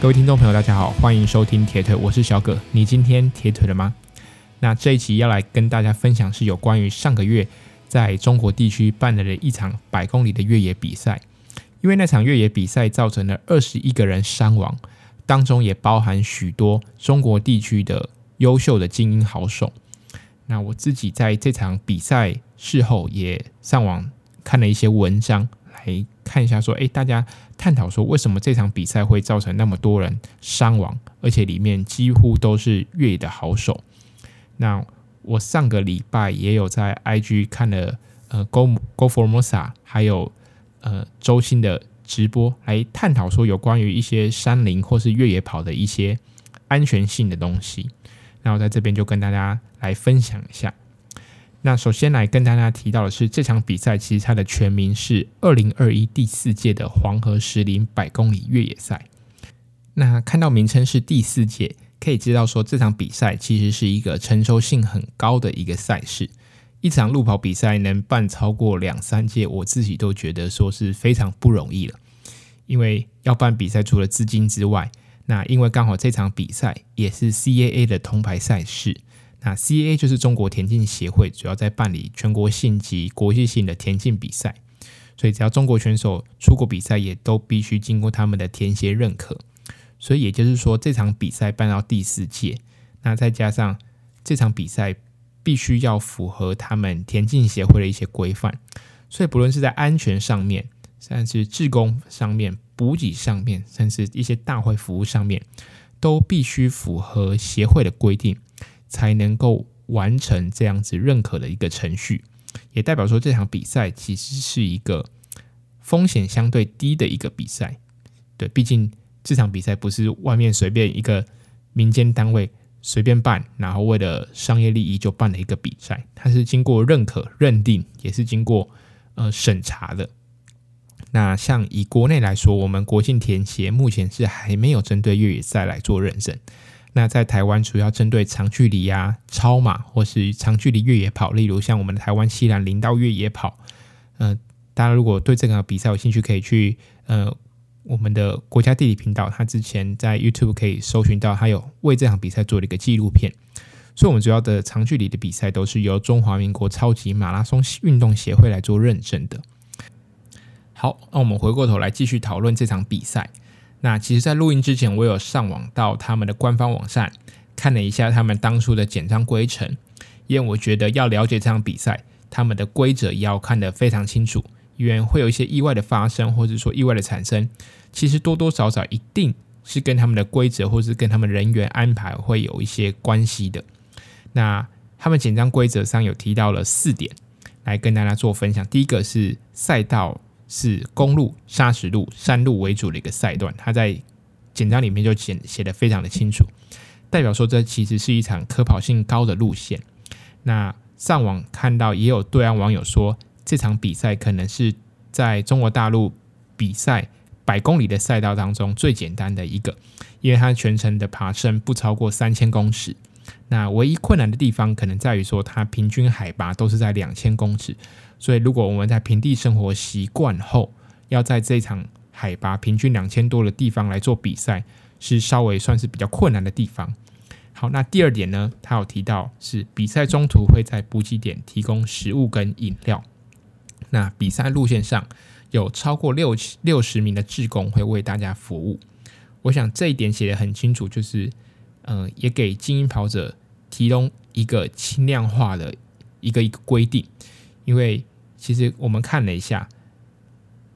各位听众朋友，大家好，欢迎收听铁腿，我是小葛。你今天铁腿了吗？那这一期要来跟大家分享是有关于上个月在中国地区办了的一场百公里的越野比赛，因为那场越野比赛造成了二十一个人伤亡，当中也包含许多中国地区的优秀的精英好手。那我自己在这场比赛事后也上网看了一些文章。来看一下，说，诶，大家探讨说，为什么这场比赛会造成那么多人伤亡，而且里面几乎都是越野的好手。那我上个礼拜也有在 IG 看了，呃，Go Go Formosa，还有呃周鑫的直播，来探讨说有关于一些山林或是越野跑的一些安全性的东西。那我在这边就跟大家来分享一下。那首先来跟大家提到的是，这场比赛其实它的全名是二零二一第四届的黄河石林百公里越野赛。那看到名称是第四届，可以知道说这场比赛其实是一个成熟性很高的一个赛事。一场路跑比赛能办超过两三届，我自己都觉得说是非常不容易了。因为要办比赛，除了资金之外，那因为刚好这场比赛也是 CAA 的铜牌赛事。那 C A 就是中国田径协会，主要在办理全国性及国际性的田径比赛，所以只要中国选手出国比赛，也都必须经过他们的田协认可。所以也就是说，这场比赛办到第四届，那再加上这场比赛必须要符合他们田径协会的一些规范，所以不论是在安全上面，甚至志工上面、补给上面，甚至一些大会服务上面，都必须符合协会的规定。才能够完成这样子认可的一个程序，也代表说这场比赛其实是一个风险相对低的一个比赛。对，毕竟这场比赛不是外面随便一个民间单位随便办，然后为了商业利益就办了一个比赛，它是经过认可、认定，也是经过呃审查的。那像以国内来说，我们国庆田协目前是还没有针对越野赛来做认证。那在台湾主要针对长距离啊、超马或是长距离越野跑，例如像我们的台湾西南林道越野跑，呃，大家如果对这个比赛有兴趣，可以去呃我们的国家地理频道，他之前在 YouTube 可以搜寻到，他有为这场比赛做了一个纪录片。所以，我们主要的长距离的比赛都是由中华民国超级马拉松运动协会来做认证的。好，那我们回过头来继续讨论这场比赛。那其实，在录音之前，我有上网到他们的官方网站看了一下他们当初的简章规程，因为我觉得要了解这场比赛，他们的规则也要看得非常清楚，因为会有一些意外的发生，或者说意外的产生，其实多多少少一定是跟他们的规则，或是跟他们人员安排会有一些关系的。那他们简章规则上有提到了四点，来跟大家做分享。第一个是赛道。是公路、砂石路、山路为主的一个赛段，它在简章里面就写写的非常的清楚，代表说这其实是一场可跑性高的路线。那上网看到也有对岸网友说，这场比赛可能是在中国大陆比赛百公里的赛道当中最简单的一个，因为它全程的爬升不超过三千公尺。那唯一困难的地方可能在于说，它平均海拔都是在两千公尺。所以，如果我们在平地生活习惯后，要在这场海拔平均两千多的地方来做比赛，是稍微算是比较困难的地方。好，那第二点呢，他有提到是比赛中途会在补给点提供食物跟饮料。那比赛路线上有超过六六十名的志工会为大家服务。我想这一点写得很清楚，就是嗯、也给精英跑者提供一个轻量化的一个一个规定。因为其实我们看了一下，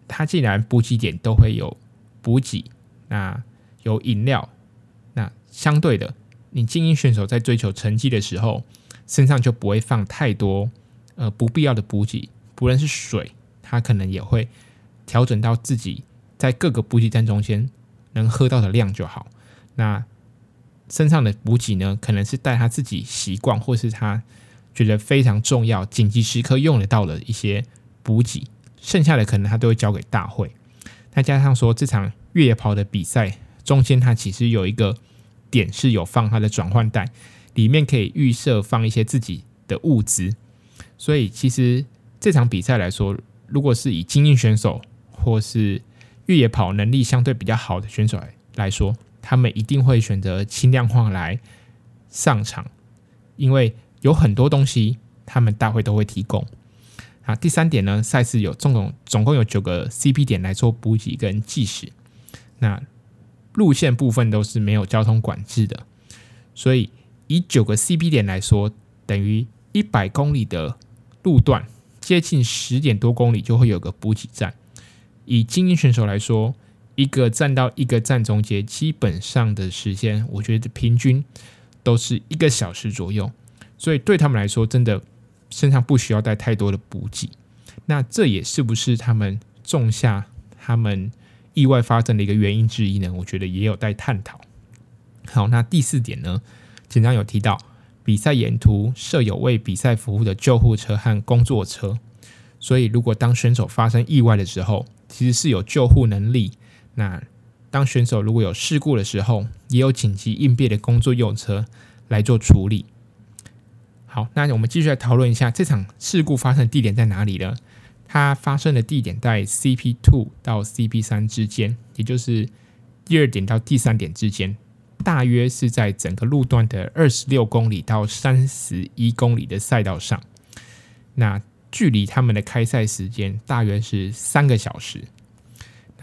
它既然补给点都会有补给，那有饮料，那相对的，你精英选手在追求成绩的时候，身上就不会放太多呃不必要的补给，不论是水，他可能也会调整到自己在各个补给站中间能喝到的量就好。那身上的补给呢，可能是带他自己习惯，或是他。觉得非常重要，紧急时刻用得到的一些补给，剩下的可能他都会交给大会。再加上说这场越野跑的比赛中间，它其实有一个点是有放它的转换袋，里面可以预设放一些自己的物资。所以其实这场比赛来说，如果是以精英选手或是越野跑能力相对比较好的选手来来说，他们一定会选择轻量化来上场，因为有很多东西他们大会都会提供。啊，第三点呢，赛事有总共总共有九个 CP 点来做补给跟计时，那路线部分都是没有交通管制的，所以以九个 CP 点来说，等于一百公里的路段，接近十点多公里就会有个补给站。以精英选手来说，一个站到一个站中间，基本上的时间，我觉得平均都是一个小时左右，所以对他们来说，真的。身上不需要带太多的补给，那这也是不是他们种下他们意外发生的一个原因之一呢？我觉得也有待探讨。好，那第四点呢，简章有提到，比赛沿途设有为比赛服务的救护车和工作车，所以如果当选手发生意外的时候，其实是有救护能力。那当选手如果有事故的时候，也有紧急应变的工作用车来做处理。好，那我们继续来讨论一下这场事故发生的地点在哪里呢？它发生的地点在 CP two 到 CP 三之间，也就是第二点到第三点之间，大约是在整个路段的二十六公里到三十一公里的赛道上。那距离他们的开赛时间大约是三个小时。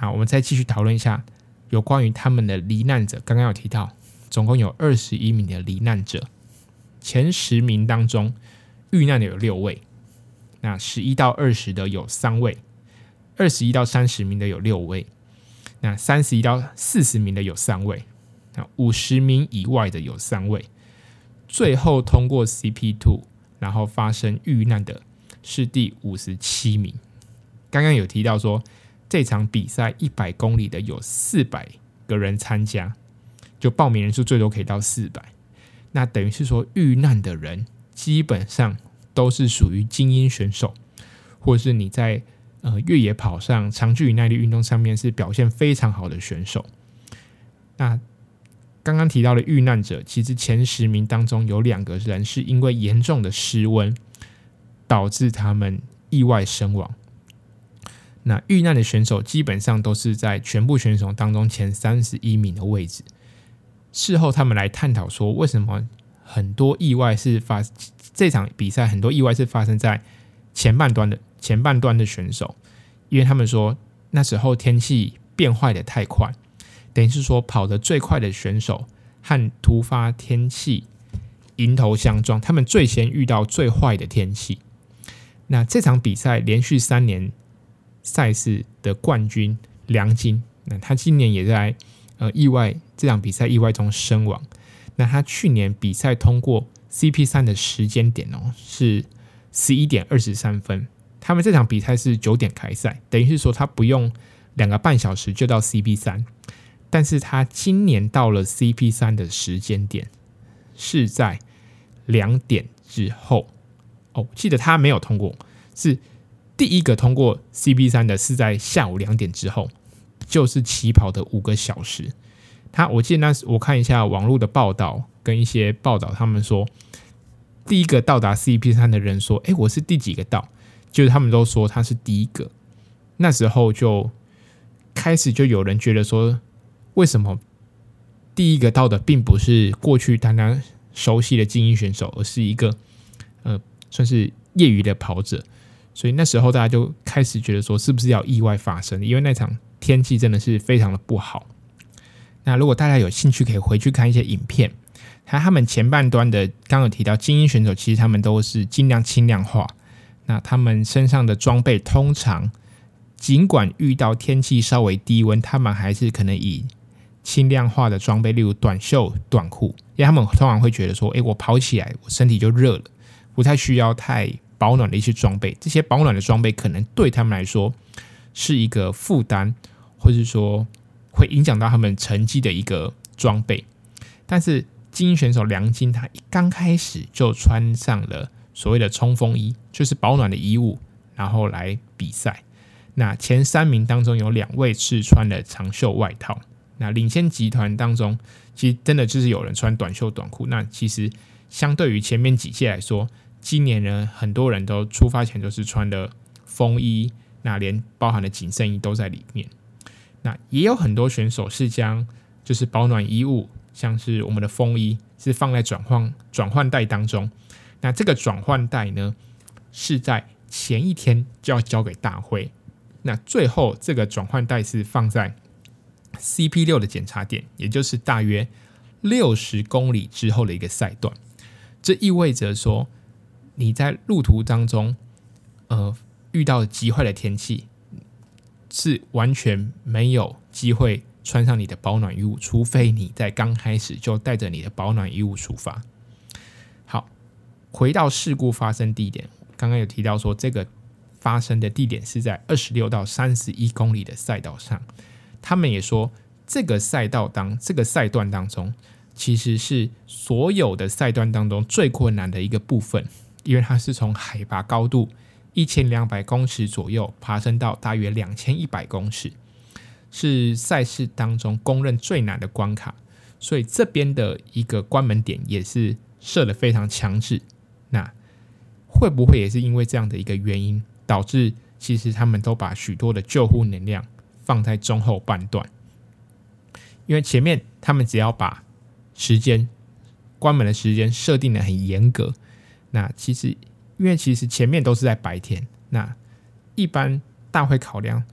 那我们再继续讨论一下有关于他们的罹难者。刚刚有提到，总共有二十一名的罹难者。前十名当中，遇难的有六位，那十一到二十的有三位，二十一到三十名的有六位，那三十一到四十名的有三位，那五十名以外的有三位，最后通过 CP two，然后发生遇难的是第五十七名。刚刚有提到说，这场比赛一百公里的有四百个人参加，就报名人数最多可以到四百。那等于是说，遇难的人基本上都是属于精英选手，或是你在呃越野跑上长距离耐力运动上面是表现非常好的选手。那刚刚提到的遇难者，其实前十名当中有两个人是因为严重的失温导致他们意外身亡。那遇难的选手基本上都是在全部选手当中前三十一名的位置。事后，他们来探讨说，为什么很多意外是发这场比赛很多意外是发生在前半段的前半段的选手，因为他们说那时候天气变坏的太快，等于是说跑得最快的选手和突发天气迎头相撞，他们最先遇到最坏的天气。那这场比赛连续三年赛事的冠军梁金，那他今年也在。呃，意外这场比赛意外中身亡。那他去年比赛通过 CP 三的时间点哦，是十一点二十三分。他们这场比赛是九点开赛，等于是说他不用两个半小时就到 CP 三。但是他今年到了 CP 三的时间点是在两点之后。哦，记得他没有通过，是第一个通过 CP 三的是在下午两点之后。就是起跑的五个小时，他我记得那时我看一下网络的报道跟一些报道，他们说第一个到达 CP 三的人说：“哎，我是第几个到？”就是他们都说他是第一个。那时候就开始就有人觉得说，为什么第一个到的并不是过去大家熟悉的精英选手，而是一个呃算是业余的跑者？所以那时候大家就开始觉得说，是不是要意外发生？因为那场。天气真的是非常的不好。那如果大家有兴趣，可以回去看一些影片。他他们前半段的，刚刚有提到精英选手，其实他们都是尽量轻量化。那他们身上的装备通常，尽管遇到天气稍微低温，他们还是可能以轻量化的装备，例如短袖短裤，因为他们通常会觉得说，诶，我跑起来我身体就热了，不太需要太保暖的一些装备。这些保暖的装备可能对他们来说是一个负担。或是说会影响到他们成绩的一个装备，但是精英选手梁金他一刚开始就穿上了所谓的冲锋衣，就是保暖的衣物，然后来比赛。那前三名当中有两位是穿了长袖外套。那领先集团当中，其实真的就是有人穿短袖短裤。那其实相对于前面几届来说，今年呢很多人都出发前都是穿的风衣，那连包含的紧身衣都在里面。那也有很多选手是将就是保暖衣物，像是我们的风衣，是放在转换转换袋当中。那这个转换袋呢，是在前一天就要交给大会。那最后这个转换袋是放在 CP 六的检查点，也就是大约六十公里之后的一个赛段。这意味着说，你在路途当中，呃，遇到极坏的天气，是完全没有机会穿上你的保暖衣物，除非你在刚开始就带着你的保暖衣物出发。好，回到事故发生地点，刚刚有提到说，这个发生的地点是在二十六到三十一公里的赛道上。他们也说，这个赛道当这个赛段当中，其实是所有的赛段当中最困难的一个部分，因为它是从海拔高度一千两百公尺左右爬升到大约两千一百公尺，是赛事当中公认最难的关卡，所以这边的一个关门点也是设的非常强制。那会不会也是因为这样的一个原因，导致其实他们都把许多的救护能量放在中后半段？因为前面他们只要把时间关门的时间设定的很严格，那其实因为其实前面都是在白天，那一般大会考量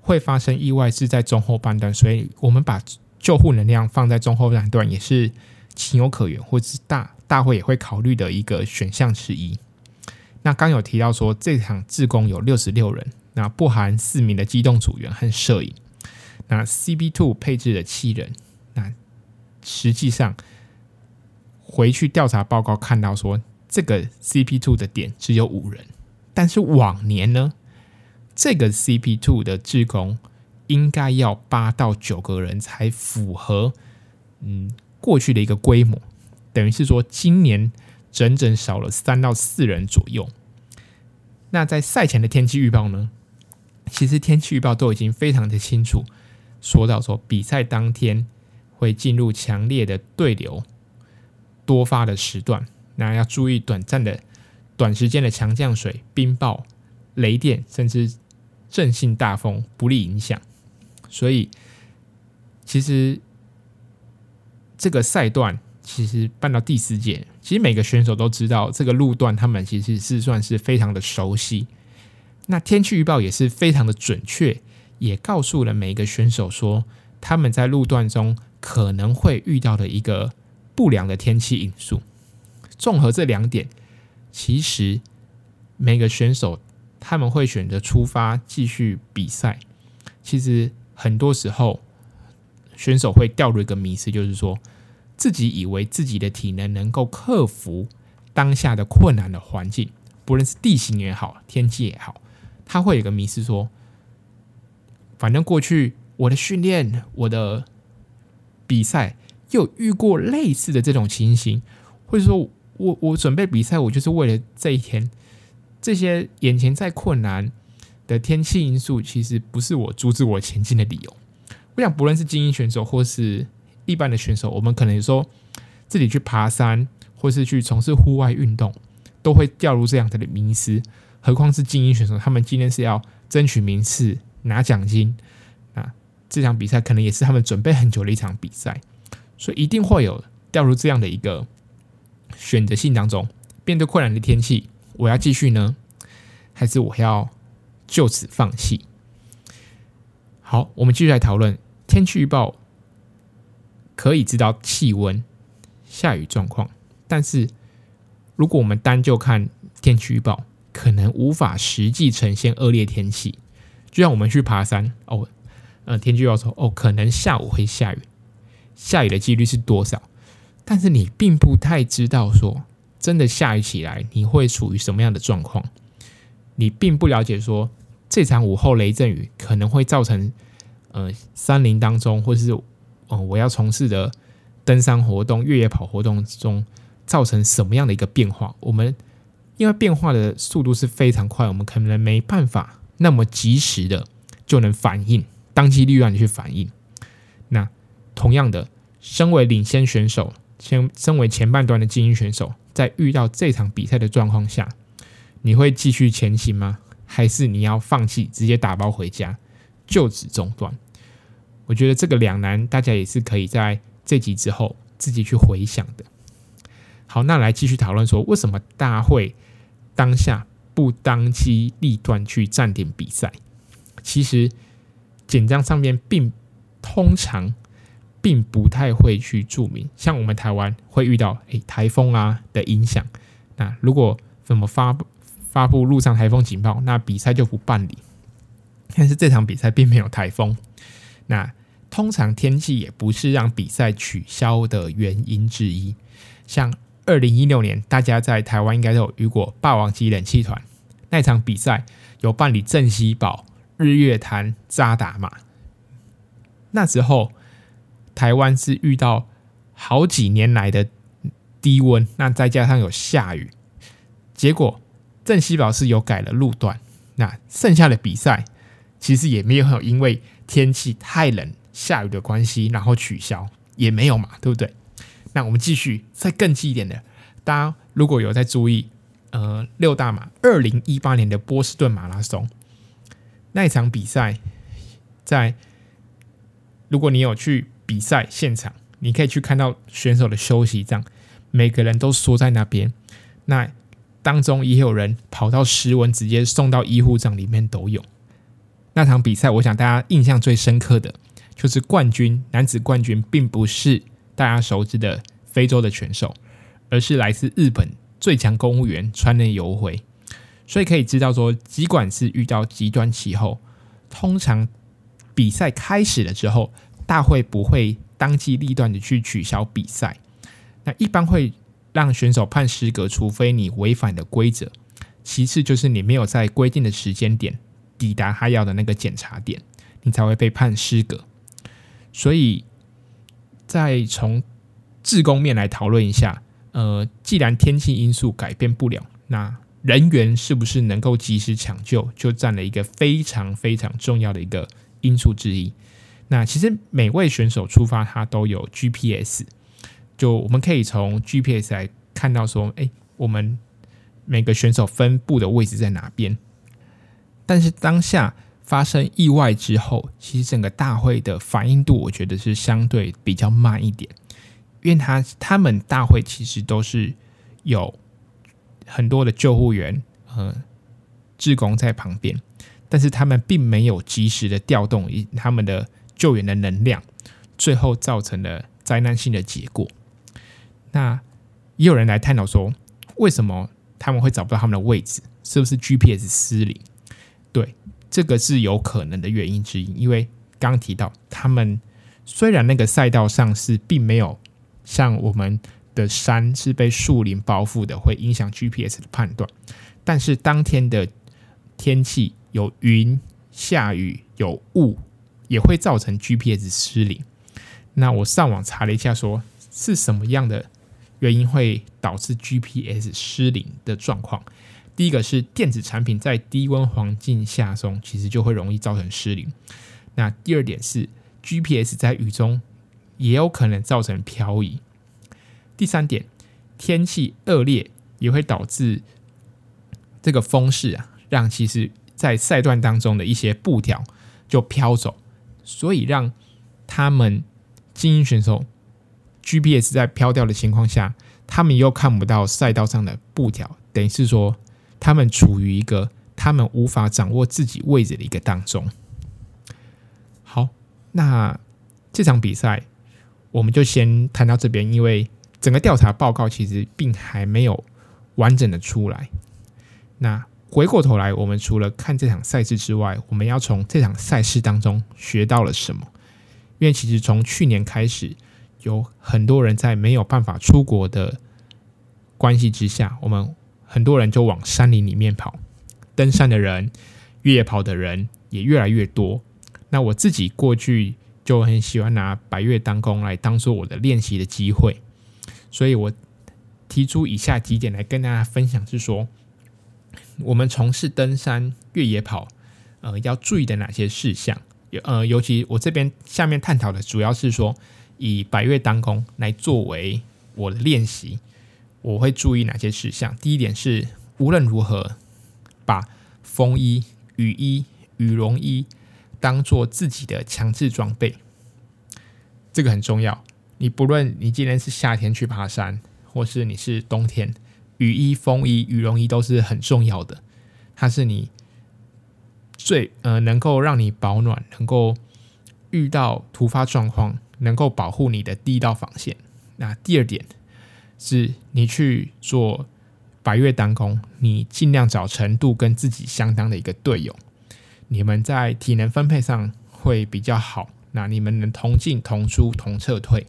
会发生意外是在中后半段，所以我们把救护能量放在中后半段也是情有可原，或是大大会也会考虑的一个选项之一。那刚有提到说这场自工有六十六人，那不含四名的机动组员和摄影，那 CB Two 配置了七人。那实际上，回去调查报告看到说，这个 CP Two 的点只有五人，但是往年呢，这个 CP Two 的志工应该要八到九个人才符合，嗯，过去的一个规模，等于是说今年整整少了三到四人左右。那在赛前的天气预报呢，其实天气预报都已经非常的清楚，说到说比赛当天。会进入强烈的对流多发的时段，那要注意短暂的、短时间的强降水、冰雹、雷电，甚至阵性大风不利影响。所以，其实这个赛段其实办到第四届，其实每个选手都知道这个路段，他们其实是算是非常的熟悉。那天气预报也是非常的准确，也告诉了每一个选手说他们在路段中。可能会遇到的一个不良的天气因素。综合这两点，其实每个选手他们会选择出发继续比赛。其实很多时候，选手会掉入一个迷思，就是说自己以为自己的体能能够克服当下的困难的环境，不论是地形也好，天气也好，他会有个迷思说，反正过去我的训练，我的。比赛又遇过类似的这种情形，或者说我我准备比赛，我就是为了这一天。这些眼前再困难的天气因素，其实不是我阻止我前进的理由。我想，不论是精英选手或是一般的选手，我们可能说自己去爬山，或是去从事户外运动，都会掉入这样的迷思。何况是精英选手，他们今天是要争取名次、拿奖金啊。这场比赛可能也是他们准备很久的一场比赛，所以一定会有掉入这样的一个选择性当中。面对困难的天气，我要继续呢，还是我要就此放弃？好，我们继续来讨论天气预报，可以知道气温、下雨状况，但是如果我们单就看天气预报，可能无法实际呈现恶劣天气。就像我们去爬山哦。呃，天气预报说，哦，可能下午会下雨，下雨的几率是多少？但是你并不太知道说，真的下雨起来，你会处于什么样的状况？你并不了解说，这场午后雷阵雨可能会造成，呃，山林当中，或是，呃，我要从事的登山活动、越野跑活动中，造成什么样的一个变化？我们因为变化的速度是非常快，我们可能没办法那么及时的就能反应。当机立断去反应。那同样的，身为领先选手，先身为前半段的精英选手，在遇到这场比赛的状况下，你会继续前行吗？还是你要放弃，直接打包回家，就此中断？我觉得这个两难，大家也是可以在这集之后自己去回想的。好，那来继续讨论说，为什么大会当下不当机立断去暂停比赛？其实简章上面并通常并不太会去注明，像我们台湾会遇到诶台风啊的影响，那如果怎么发布发布陆上台风警报，那比赛就不办理。但是这场比赛并没有台风，那通常天气也不是让比赛取消的原因之一。像二零一六年，大家在台湾应该都有遇过霸王级冷气团那场比赛，有办理正西堡、日月潭、扎达马。那时候台湾是遇到好几年来的低温，那再加上有下雨，结果镇西堡是有改了路段，那剩下的比赛。其实也没有因为天气太冷、下雨的关系，然后取消也没有嘛，对不对？那我们继续再更近一点的，大家如果有在注意，呃，六大马二零一八年的波士顿马拉松那一场比赛，在如果你有去比赛现场，你可以去看到选手的休息站，每个人都缩在那边，那当中也有人跑到室温，直接送到医护站里面都有。那场比赛，我想大家印象最深刻的就是冠军，男子冠军并不是大家熟知的非洲的选手，而是来自日本最强公务员川内游回。所以可以知道说，尽管是遇到极端气候，通常比赛开始了之后，大会不会当机立断的去取消比赛。那一般会让选手判失格，除非你违反的规则。其次就是你没有在规定的时间点。抵达他要的那个检查点，你才会被判失格。所以，再从自工面来讨论一下，呃，既然天气因素改变不了，那人员是不是能够及时抢救，就占了一个非常非常重要的一个因素之一。那其实每位选手出发，他都有 GPS，就我们可以从 GPS 来看到说，哎，我们每个选手分布的位置在哪边。但是当下发生意外之后，其实整个大会的反应度，我觉得是相对比较慢一点，因为他他们大会其实都是有很多的救护员和志工在旁边，但是他们并没有及时的调动他们的救援的能量，最后造成了灾难性的结果。那也有人来探讨说，为什么他们会找不到他们的位置？是不是 GPS 失灵？对，这个是有可能的原因之一，因为刚提到，他们虽然那个赛道上是并没有像我们的山是被树林包覆的，会影响 GPS 的判断，但是当天的天气有云、下雨、有雾，也会造成 GPS 失灵。那我上网查了一下说，是什么样的原因会导致 GPS 失灵的状况。第一个是电子产品在低温环境下中，其实就会容易造成失灵。那第二点是 GPS 在雨中也有可能造成漂移。第三点，天气恶劣也会导致这个风势啊，让其实在赛段当中的一些布条就飘走，所以让他们精英选手 GPS 在飘掉的情况下，他们又看不到赛道上的布条，等于是说。他们处于一个他们无法掌握自己位置的一个当中。好，那这场比赛我们就先谈到这边，因为整个调查报告其实并还没有完整的出来。那回过头来，我们除了看这场赛事之外，我们要从这场赛事当中学到了什么？因为其实从去年开始，有很多人在没有办法出国的关系之下，我们。很多人就往山林里面跑，登山的人、越野跑的人也越来越多。那我自己过去就很喜欢拿百岳当攻来当做我的练习的机会，所以我提出以下几点来跟大家分享：是说，我们从事登山、越野跑，呃，要注意的哪些事项？呃，尤其我这边下面探讨的主要是说，以百越当空来作为我的练习。我会注意哪些事项？第一点是，无论如何，把风衣、雨衣、羽绒衣当做自己的强制装备，这个很重要。你不论你今天是夏天去爬山，或是你是冬天，雨衣、风衣、羽绒衣都是很重要的。它是你最呃能够让你保暖，能够遇到突发状况，能够保护你的第一道防线。那第二点是你去做百岳单攻，你尽量找程度跟自己相当的一个队友，你们在体能分配上会比较好。那你们能同进同出同撤退，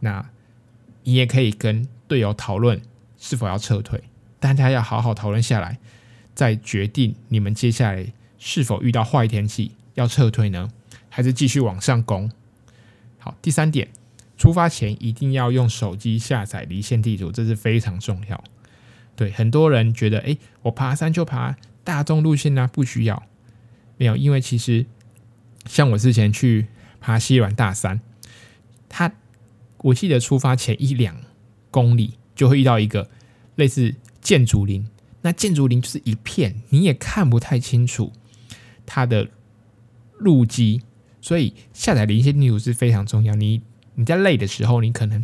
那你也可以跟队友讨论是否要撤退，大家要好好讨论下来，再决定你们接下来是否遇到坏天气要撤退呢，还是继续往上攻？好，第三点，出发前一定要用手机下载离线地图，这是非常重要。对，很多人觉得，诶，我爬山就爬大众路线啊，不需要。没有，因为其实像我之前去爬西峦大山，他我记得出发前一两公里就会遇到一个类似建筑林，那建筑林就是一片，你也看不太清楚它的路基，所以下载离线地图是非常重要。你你在累的时候，你可能。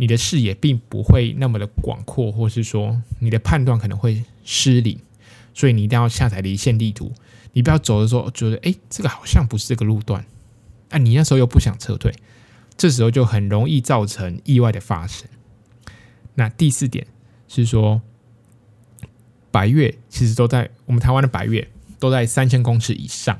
你的视野并不会那么的广阔，或是说你的判断可能会失灵，所以你一定要下载离线地图。你不要走的时候觉得，哎，这个好像不是这个路段，啊，你那时候又不想撤退，这时候就很容易造成意外的发生。那第四点是说，白月其实都在我们台湾的白月都在三千公尺以上，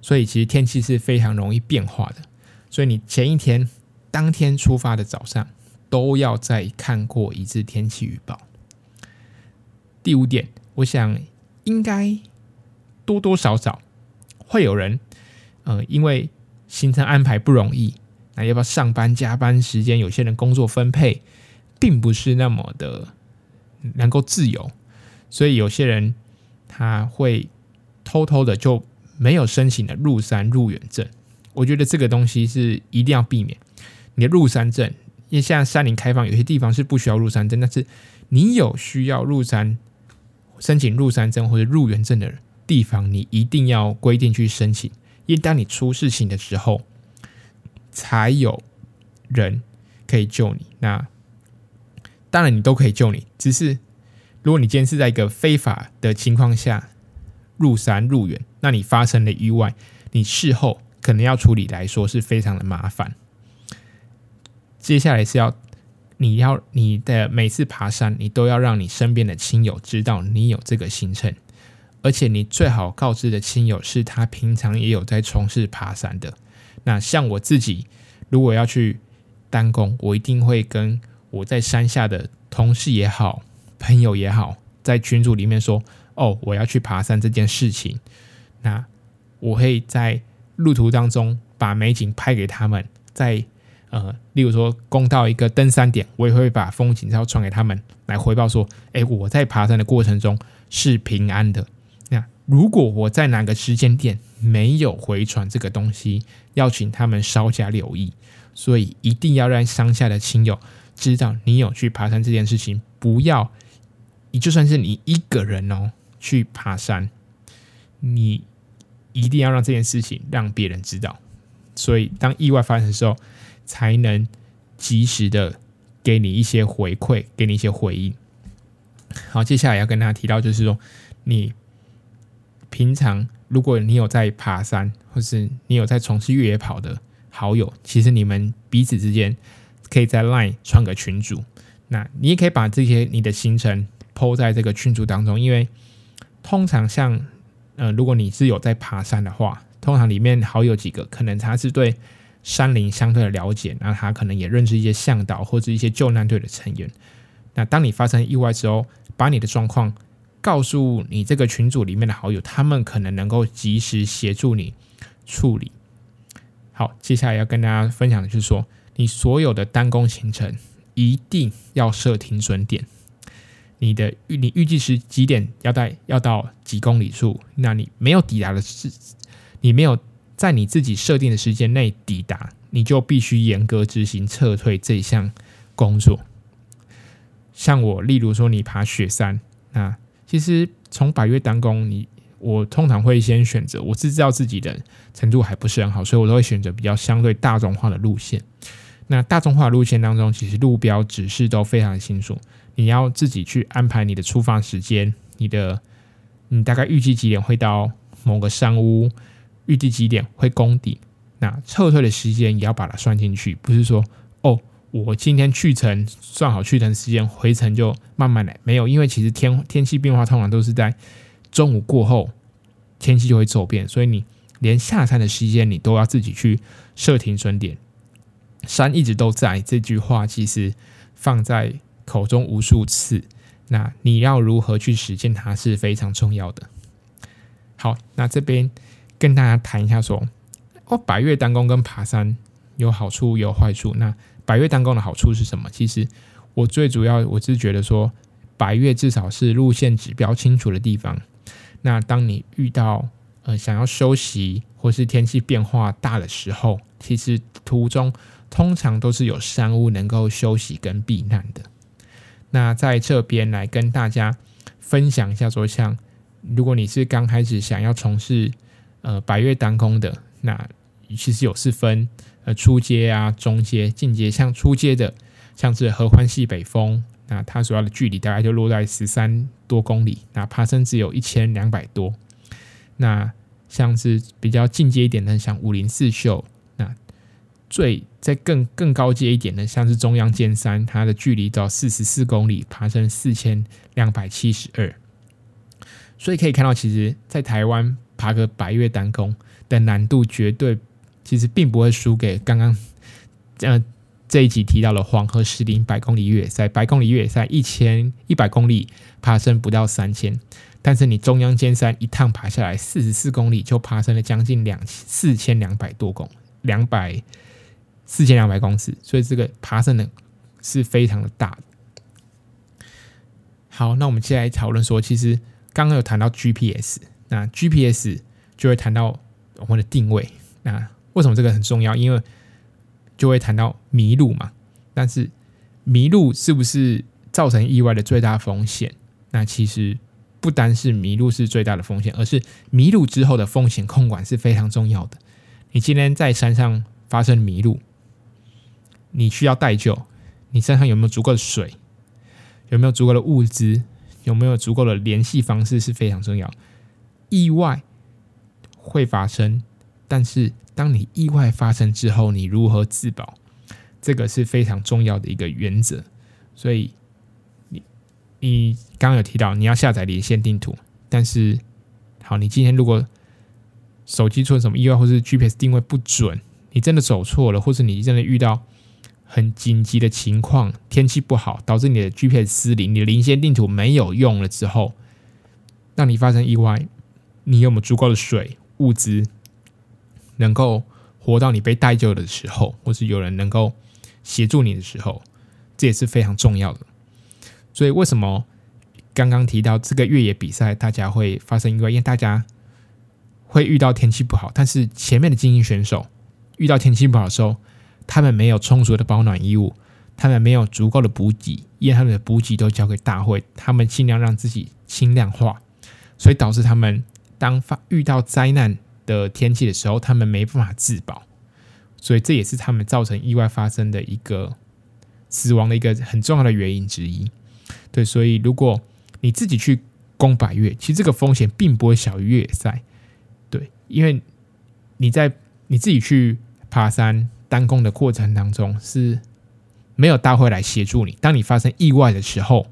所以其实天气是非常容易变化的，所以你前一天、当天出发的早上。都要再看过一次天气预报。第五点，我想应该多多少少会有人，呃，因为行程安排不容易，那要不要上班加班时间？有些人工作分配并不是那么的能够自由，所以有些人他会偷偷的就没有申请的入山入园证。我觉得这个东西是一定要避免，你的入山证。因为现在山林开放，有些地方是不需要入山证，但是你有需要入山申请入山证或者入园证的地方，你一定要规定去申请。因为当你出事情的时候，才有人可以救你。那当然你都可以救你，只是如果你今天是在一个非法的情况下入山入园，那你发生了意外，你事后可能要处理来说是非常的麻烦。接下来是要，你要你的每次爬山，你都要让你身边的亲友知道你有这个行程，而且你最好告知的亲友是他平常也有在从事爬山的。那像我自己，如果要去单工，我一定会跟我在山下的同事也好、朋友也好，在群组里面说：“哦，我要去爬山这件事情。”那我会在路途当中把美景拍给他们，在。呃，例如说，攻到一个登山点，我也会把风景照传给他们来回报说，哎，我在爬山的过程中是平安的。那如果我在哪个时间点没有回传这个东西，要请他们稍加留意。所以一定要让乡下的亲友知道你有去爬山这件事情，不要，你就算是你一个人哦去爬山，你一定要让这件事情让别人知道。所以当意外发生的时候，才能及时的给你一些回馈，给你一些回应。好，接下来要跟大家提到，就是说，你平常如果你有在爬山，或是你有在从事越野跑的好友，其实你们彼此之间可以在 Line 创个群组。那你也可以把这些你的行程抛在这个群组当中，因为通常像呃，如果你是有在爬山的话，通常里面好友几个，可能他是对。山林相对的了解，那他可能也认识一些向导或者一些救难队的成员。那当你发生意外之后，把你的状况告诉你这个群组里面的好友，他们可能能够及时协助你处理。好，接下来要跟大家分享的就是说，你所有的单攻行程一定要设停损点。你的预你预计是几点要到要到几公里处？那你没有抵达的是，你没有。在你自己设定的时间内抵达，你就必须严格执行撤退这项工作。像我，例如说你爬雪山，那其实从百岳单攻，你我通常会先选择，我是知道自己的程度还不是很好，所以我都会选择比较相对大众化的路线。那大众化路线当中，其实路标指示都非常清楚，你要自己去安排你的出发时间，你的你大概预计几点会到某个山屋，预计几点会攻顶，那撤退的时间也要把它算进去，不是说哦。我今天去程算好去程时间，回程就慢慢来。没有，因为其实天天气变化通常都是在中午过后，天气就会骤变，所以你连下山的时间你都要自己去设停损点。山一直都在这句话，其实放在口中无数次。那你要如何去实践它是非常重要的。好，那这边跟大家谈一下说，哦，百岳单攻跟爬山有好处有坏处。那百岳单攻的好处是什么？其实我最主要我是觉得说，百岳至少是路线指标清楚的地方。那当你遇到呃想要休息或是天气变化大的时候，其实途中通常都是有山屋能够休息跟避难的。那在这边来跟大家分享一下，说像如果你是刚开始想要从事呃百岳单攻的，那其实有四分。呃，初阶啊，中阶、进阶，像初阶的，像是合欢西北风，那它主要的距离大概就落在十三多公里，那爬升只有一千两百多。那像是比较进阶一点的，像武林四秀，那最在更更高阶一点的，像是中央尖山，它的距离到四十四公里，爬升四千两百七十二。所以可以看到，其实，在台湾爬个百岳单攻的难度绝对。其实并不会输给刚刚这，呃，这一集提到了黄河石林百公里越野赛，百公里越野赛一千一百公里爬升不到三千，但是你中央尖山一趟爬下来四十四公里就爬升了将近两四千两百多公两百四千两百公尺，所以这个爬升的是非常的大。好，那我们接下来讨论说，其实刚刚有谈到 GPS，那 GPS 就会谈到我们的定位，那。为什么这个很重要？因为就会谈到迷路嘛。但是迷路是不是造成意外的最大风险？那其实不单是迷路是最大的风险，而是迷路之后的风险控管是非常重要的。你今天在山上发生迷路，你需要带救，你身上有没有足够的水？有没有足够的物资？有没有足够的联系方式是非常重要。意外会发生，但是。当你意外发生之后，你如何自保？这个是非常重要的一个原则。所以你你刚刚有提到你要下载连线地图，但是好，你今天如果手机出了什么意外，或是 GPS 定位不准，你真的走错了，或是你真的遇到很紧急的情况，天气不好导致你的 GPS 失灵，你的连线地图没有用了之后，让你发生意外，你有没有足够的水物资？能够活到你被待救的时候，或是有人能够协助你的时候，这也是非常重要的。所以，为什么刚刚提到这个越野比赛，大家会发生意外？因为大家会遇到天气不好，但是前面的精英选手遇到天气不好的时候，他们没有充足的保暖衣物，他们没有足够的补给，因为他们的补给都交给大会，他们尽量让自己轻量化，所以导致他们当发遇到灾难的天气的时候，他们没办法自保，所以这也是他们造成意外发生的一个死亡的一个很重要的原因之一。对，所以如果你自己去攻百岳，其实这个风险并不会小于越野赛。对，因为你在你自己去爬山单攻的过程当中是没有大会来协助你。当你发生意外的时候，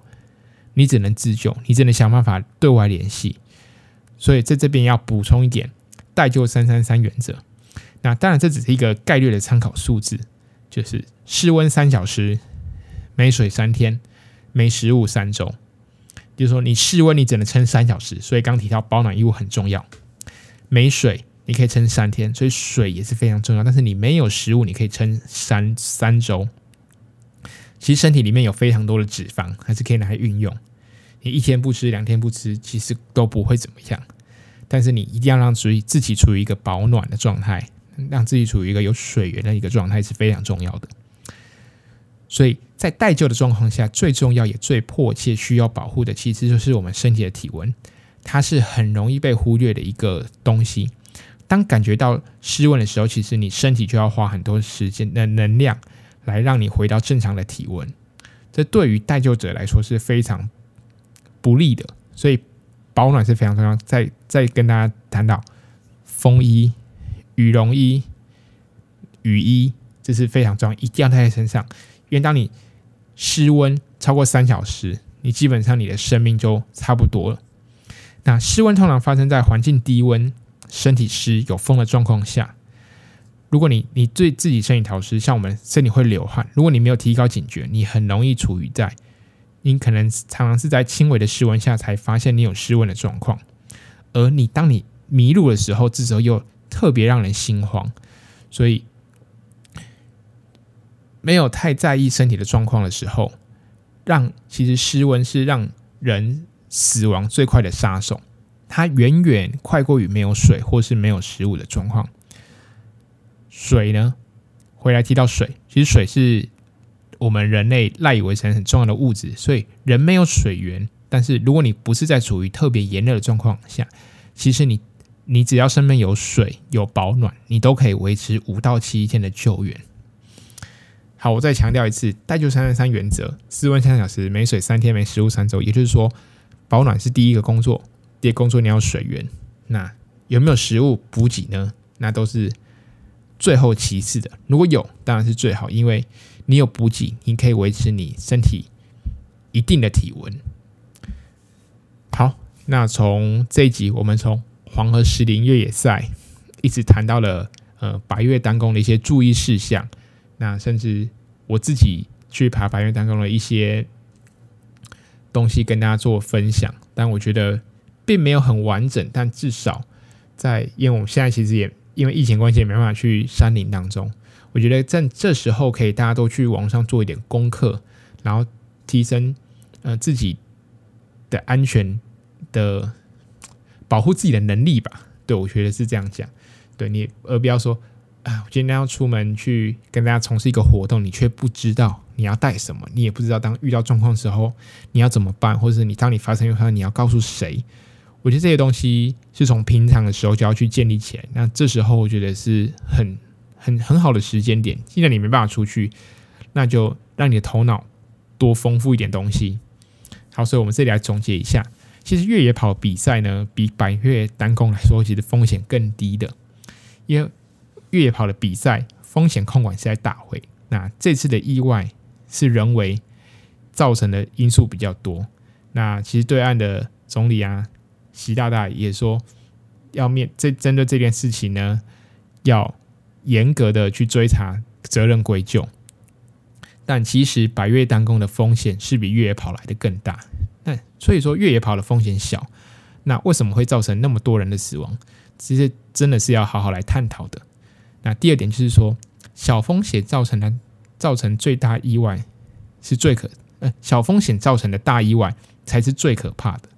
你只能自救，你只能想办法对外联系。所以在这边要补充一点。待救三三三原则，那当然这只是一个概率的参考数字，就是室温三小时，没水三天，没食物三周。就是说你室温你只能撑三小时，所以刚提到保暖衣物很重要。没水你可以撑三天，所以水也是非常重要。但是你没有食物，你可以撑三三周。其实身体里面有非常多的脂肪，还是可以拿来运用。你一天不吃，两天不吃，其实都不会怎么样。但是你一定要让自己自己处于一个保暖的状态，让自己处于一个有水源的一个状态是非常重要的。所以在待救的状况下，最重要也最迫切需要保护的，其实就是我们身体的体温。它是很容易被忽略的一个东西。当感觉到失温的时候，其实你身体就要花很多时间的能量来让你回到正常的体温。这对于带救者来说是非常不利的，所以保暖是非常重要。再再跟大家谈到风衣、羽绒衣、雨衣，这是非常重要，一定要带在身上。因为当你失温超过三小时，你基本上你的生命就差不多了。那失温通常发生在环境低温。身体湿有风的状况下，如果你你对自己身体潮湿，像我们身体会流汗，如果你没有提高警觉，你很容易处于在你可能常常是在轻微的室温下才发现你有失温的状况，而你当你迷路的时候，这时候又特别让人心慌，所以没有太在意身体的状况的时候，让其实失温是让人死亡最快的杀手。它远远快过于没有水或是没有食物的状况。水呢？回来提到水，其实水是我们人类赖以为生很重要的物质。所以人没有水源，但是如果你不是在处于特别炎热的状况下，其实你你只要身边有水有保暖，你都可以维持五到七天的救援。好，我再强调一次，带救三三三原则：室温三小时，没水三天，没食物三周。也就是说，保暖是第一个工作。这些工作你要水源，那有没有食物补给呢？那都是最后其次的。如果有，当然是最好，因为你有补给，你可以维持你身体一定的体温。好，那从这一集，我们从黄河石林越野赛一直谈到了呃百岳单攻的一些注意事项，那甚至我自己去爬百岳单攻的一些东西跟大家做分享，但我觉得。并没有很完整，但至少在，因为我们现在其实也因为疫情关系也没办法去山林当中。我觉得在这时候可以大家都去网上做一点功课，然后提升呃自己的安全的保护自己的能力吧。对，我觉得是这样讲。对你，而不要说啊，我今天要出门去跟大家从事一个活动，你却不知道你要带什么，你也不知道当遇到状况时候你要怎么办，或者是你当你发生状况，你要告诉谁。我觉得这些东西是从平常的时候就要去建立起来。那这时候我觉得是很很很好的时间点。既然你没办法出去，那就让你的头脑多丰富一点东西。好，所以我们这里来总结一下。其实越野跑比赛呢，比百越单攻来说，其实风险更低的。因为越野跑的比赛风险控管是在大会。那这次的意外是人为造成的因素比较多。那其实对岸的总理啊。习大大也说，要面这针对这件事情呢，要严格的去追查责任归咎。但其实百越单攻的风险是比越野跑来的更大。那所以说越野跑的风险小，那为什么会造成那么多人的死亡？其实真的是要好好来探讨的。那第二点就是说，小风险造成的造成最大意外是最可呃小风险造成的大意外才是最可怕的。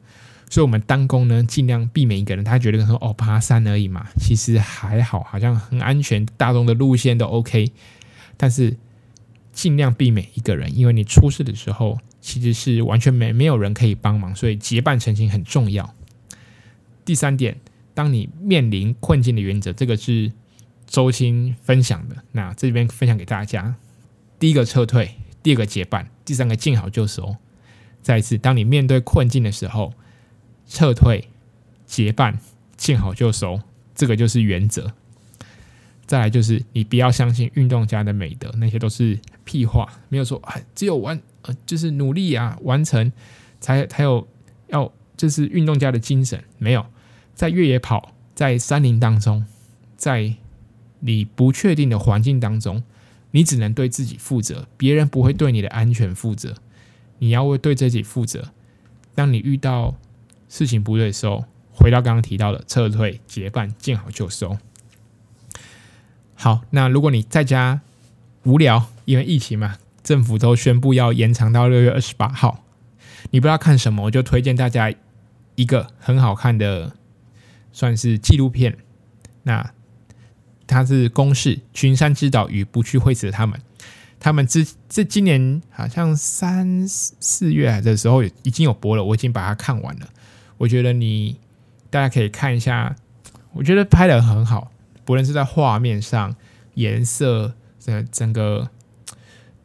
所以，我们单攻呢，尽量避免一个人。他觉得说，哦，爬山而已嘛，其实还好，好像很安全，大众的路线都 OK。但是，尽量避免一个人，因为你出事的时候，其实是完全没没有人可以帮忙，所以结伴成行很重要。第三点，当你面临困境的原则，这个是周青分享的。那这边分享给大家：第一个撤退，第二个结伴，第三个见好就收。再一次，当你面对困境的时候。撤退、结伴、见好就收，这个就是原则。再来就是，你不要相信运动家的美德，那些都是屁话。没有说，哎，只有完，呃，就是努力啊，完成才才有要，就是运动家的精神。没有，在越野跑，在山林当中，在你不确定的环境当中，你只能对自己负责，别人不会对你的安全负责。你要为对自己负责。当你遇到事情不对的时候，回到刚刚提到的撤退、结伴、见好就收。好，那如果你在家无聊，因为疫情嘛，政府都宣布要延长到六月二十八号。你不知道看什么，我就推荐大家一个很好看的，算是纪录片。那它是公视《群山之岛与不去会死的他们》。他们之这今年好像三四月的时候已经有播了，我已经把它看完了。我觉得你大家可以看一下，我觉得拍的很好，不论是在画面上、颜色、整整个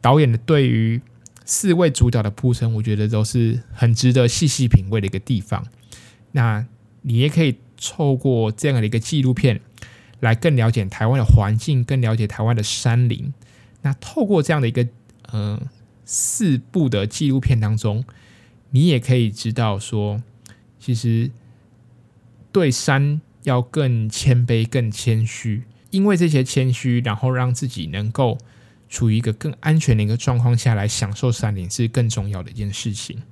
导演的对于四位主角的铺陈，我觉得都是很值得细细品味的一个地方。那你也可以透过这样的一个纪录片，来更了解台湾的环境，更了解台湾的山林。那透过这样的一个嗯、四部的纪录片当中，你也可以知道说，其实对山要更谦卑、更谦虚，因为这些谦虚，然后让自己能够处于一个更安全的一个状况下来享受山林，是更重要的一件事情。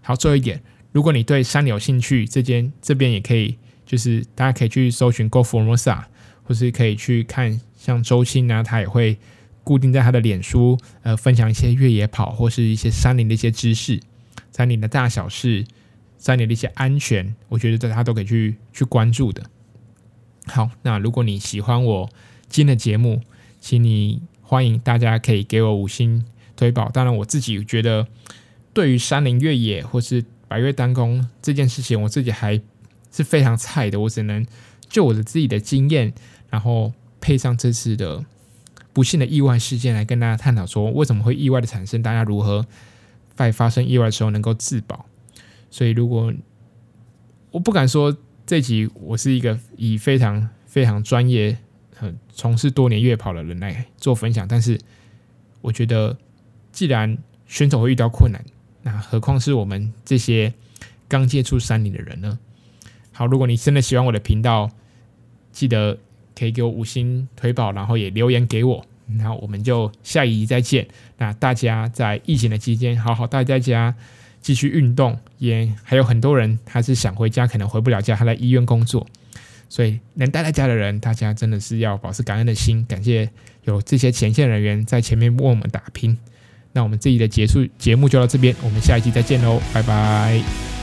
好，最后一点，如果你对山有兴趣，这间这边也可以，就是大家可以去搜寻 Go Formosa，或是可以去看像周青啊，他也会。固定在他的脸书，呃，分享一些越野跑或是一些山林的一些知识，山林的大小事，山林的一些安全，我觉得大家都可以去去关注的。好，那如果你喜欢我今天的节目，请你欢迎大家可以给我五星推宝。当然，我自己觉得对于山林越野或是百越单攻这件事情，我自己还是非常菜的，我只能就我的自己的经验，然后配上这次的。不幸的意外事件来跟大家探讨说，为什么会意外的产生？大家如何在发生意外的时候能够自保？所以，如果我不敢说这集我是一个以非常非常专业、很从事多年越野跑的人来做分享，但是我觉得，既然选手会遇到困难，那何况是我们这些刚接触山林的人呢？好，如果你真的喜欢我的频道，记得。可以给我五星推宝，然后也留言给我，然后我们就下一集再见。那大家在疫情的期间，好好待在家，继续运动。也还有很多人他是想回家，可能回不了家，他在医院工作，所以能待在家的人，大家真的是要保持感恩的心，感谢有这些前线人员在前面为我们打拼。那我们这集的结束节目就到这边，我们下一期再见喽，拜拜。